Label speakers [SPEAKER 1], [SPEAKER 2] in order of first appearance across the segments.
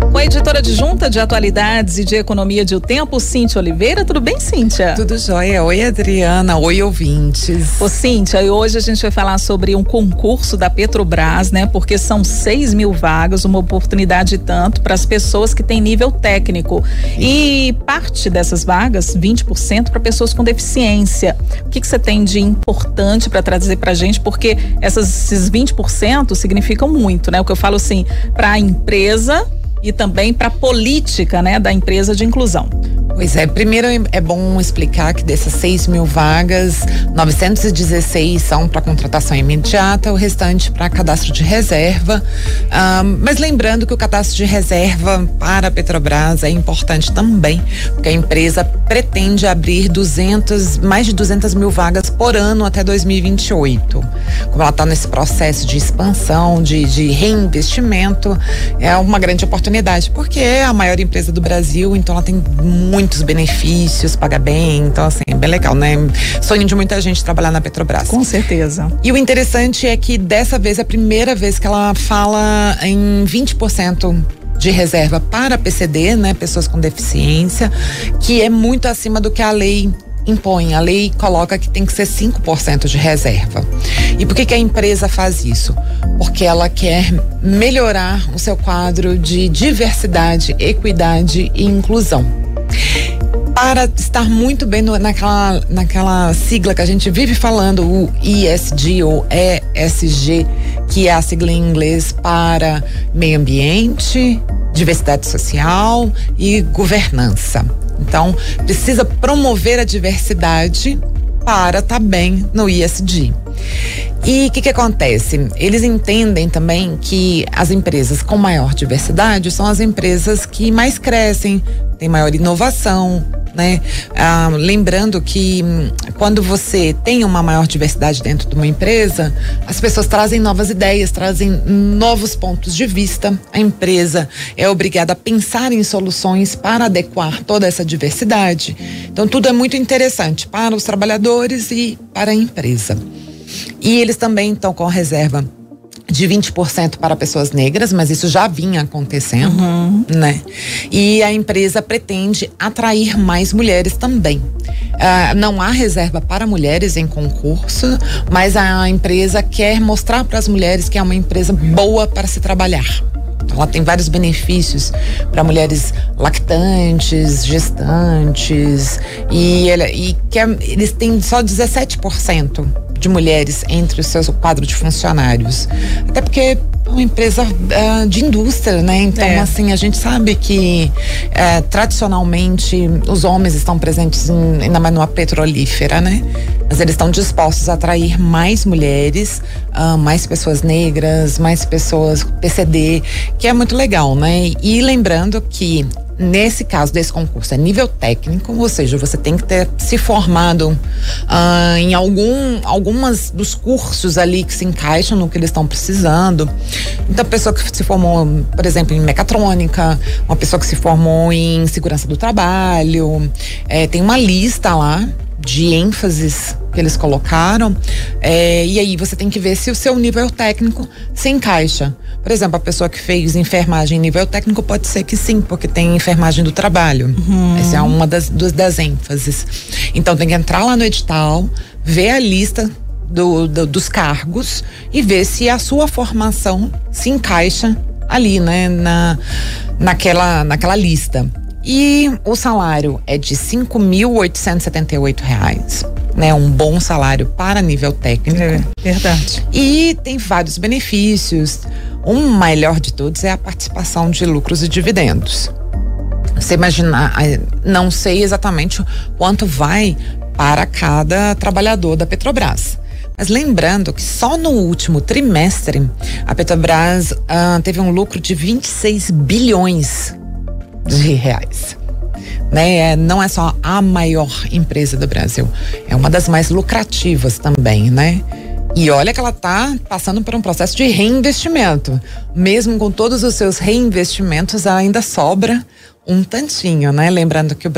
[SPEAKER 1] Com a editora adjunta de atualidades e de economia de O Tempo, Cíntia Oliveira. Tudo bem, Cíntia?
[SPEAKER 2] Tudo jóia. Oi, Adriana. Oi, ouvintes.
[SPEAKER 1] Ô, Cíntia, e hoje a gente vai falar sobre um concurso da Petrobras, né? Porque são 6 mil vagas, uma oportunidade tanto para as pessoas que têm nível técnico. E parte dessas vagas, 20%, para pessoas com deficiência. O que, que você tem de importante para trazer para a gente? Porque essas, esses 20% significam muito, né? O que eu falo assim, para a empresa e também para a política né, da empresa de inclusão.
[SPEAKER 2] Pois é, primeiro é bom explicar que dessas 6 mil vagas, 916 são para contratação imediata, o restante para cadastro de reserva. Um, mas lembrando que o cadastro de reserva para a Petrobras é importante também, porque a empresa pretende abrir 200, mais de 200 mil vagas por ano até 2028. Como ela está nesse processo de expansão, de, de reinvestimento, é uma grande oportunidade, porque é a maior empresa do Brasil, então ela tem muito muitos benefícios, paga bem, então assim, é bem legal, né? Sonho de muita gente trabalhar na Petrobras.
[SPEAKER 1] Com certeza.
[SPEAKER 2] E o interessante é que dessa vez é a primeira vez que ela fala em 20% de reserva para PCD, né, pessoas com deficiência, que é muito acima do que a lei impõe. A lei coloca que tem que ser 5% de reserva. E por que, que a empresa faz isso? Porque ela quer melhorar o seu quadro de diversidade, equidade e inclusão para estar muito bem no, naquela, naquela sigla que a gente vive falando, o ISG ou ESG, que é a sigla em inglês para meio ambiente, diversidade social e governança. Então, precisa promover a diversidade para estar tá bem no ISG. E o que, que acontece? Eles entendem também que as empresas com maior diversidade são as empresas que mais crescem, têm maior inovação, né? Ah, lembrando que hum, quando você tem uma maior diversidade dentro de uma empresa, as pessoas trazem novas ideias, trazem novos pontos de vista. A empresa é obrigada a pensar em soluções para adequar toda essa diversidade. Então, tudo é muito interessante para os trabalhadores e para a empresa. E eles também estão com reserva de 20% para pessoas negras, mas isso já vinha acontecendo, uhum. né? E a empresa pretende atrair mais mulheres também. Uh, não há reserva para mulheres em concurso, mas a empresa quer mostrar para as mulheres que é uma empresa boa para se trabalhar. Ela tem vários benefícios para mulheres lactantes, gestantes e, ela, e que eles têm só 17% de mulheres entre o seu quadro de funcionários. Até porque é uma empresa uh, de indústria, né? Então, é. assim, a gente sabe que uh, tradicionalmente os homens estão presentes em, ainda mais numa petrolífera, né? Mas eles estão dispostos a atrair mais mulheres, uh, mais pessoas negras, mais pessoas PCD, que é muito legal, né? E lembrando que nesse caso desse concurso é nível técnico, ou seja, você tem que ter se formado uh, em algum algumas dos cursos ali que se encaixam no que eles estão precisando. Então, pessoa que se formou, por exemplo, em mecatrônica, uma pessoa que se formou em segurança do trabalho, é, tem uma lista lá de ênfases que eles colocaram. É, e aí você tem que ver se o seu nível técnico se encaixa. Por exemplo, a pessoa que fez enfermagem nível técnico pode ser que sim, porque tem enfermagem do trabalho. Uhum. Essa é uma das, das, das ênfases. Então tem que entrar lá no edital, ver a lista do, do, dos cargos e ver se a sua formação se encaixa ali, né, na, naquela, naquela lista. E o salário é de 5.878 reais né, um bom salário para nível técnico. É,
[SPEAKER 1] verdade.
[SPEAKER 2] E tem vários benefícios. Um melhor de todos é a participação de lucros e dividendos. Você imaginar, não sei exatamente quanto vai para cada trabalhador da Petrobras. Mas lembrando que só no último trimestre a Petrobras uh, teve um lucro de 26 bilhões de reais né? É, não é só a maior empresa do Brasil, é uma das mais lucrativas também, né? E olha que ela está passando por um processo de reinvestimento. Mesmo com todos os seus reinvestimentos, ainda sobra um tantinho, né? Lembrando que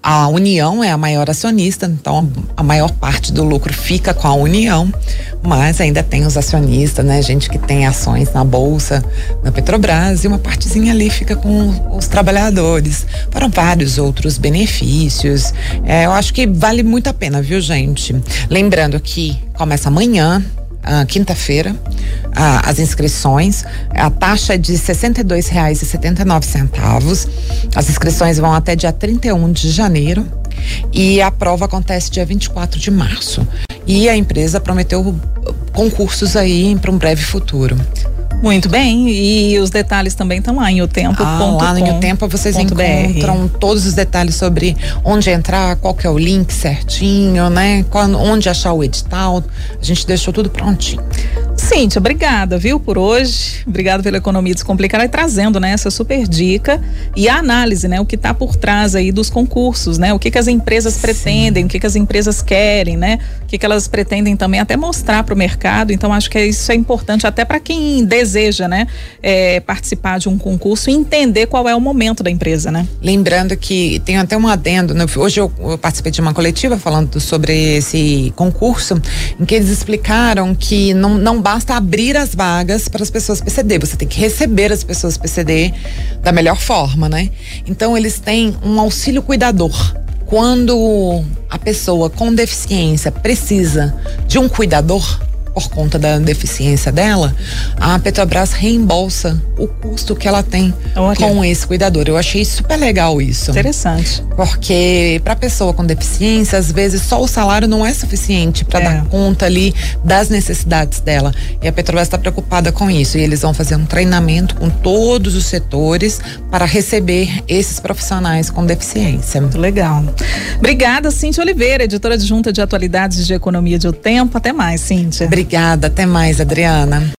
[SPEAKER 2] a União é a maior acionista, então a maior parte do lucro fica com a União, mas ainda tem os acionistas, né? Gente que tem ações na bolsa, na Petrobras, e uma partezinha ali fica com os trabalhadores. Foram vários outros benefícios. É, eu acho que vale muito a pena, viu, gente? Lembrando que começa amanhã, ah, quinta-feira, ah, as inscrições. A taxa é de R$ 62,79. As inscrições vão até dia 31 de janeiro e a prova acontece dia 24 de março. E a empresa prometeu concursos aí para um breve futuro.
[SPEAKER 1] Muito bem, e os detalhes também estão lá em o tempo.
[SPEAKER 2] Ah, lá em o tempo vocês encontram BR. todos os detalhes sobre onde entrar, qual que é o link certinho, né? Quando, onde achar o edital. A gente deixou tudo prontinho.
[SPEAKER 1] Cíntia, obrigada, viu, por hoje. Obrigada pela economia descomplicada e trazendo, né, essa super dica e a análise, né, o que está por trás aí dos concursos, né, o que que as empresas Sim. pretendem, o que que as empresas querem, né, o que que elas pretendem também até mostrar para o mercado. Então, acho que isso é importante até para quem deseja, né, é, participar de um concurso e entender qual é o momento da empresa, né.
[SPEAKER 2] Lembrando que tem até um adendo, né, hoje eu, eu participei de uma coletiva falando sobre esse concurso, em que eles explicaram que não, não basta abrir as vagas para as pessoas PCD, você tem que receber as pessoas PCD da melhor forma, né? Então eles têm um auxílio cuidador. Quando a pessoa com deficiência precisa de um cuidador, por conta da deficiência dela, a Petrobras reembolsa o custo que ela tem Olha. com esse cuidador. Eu achei super legal isso.
[SPEAKER 1] Interessante.
[SPEAKER 2] Porque para pessoa com deficiência, às vezes só o salário não é suficiente para é. dar conta ali das necessidades dela. E a Petrobras está preocupada com isso. E eles vão fazer um treinamento com todos os setores para receber esses profissionais com deficiência.
[SPEAKER 1] Muito legal. Obrigada, Cíntia Oliveira, editora adjunta de atualidades de economia de O Tempo. Até mais, Cíntia.
[SPEAKER 2] Obrigada, até mais, Adriana.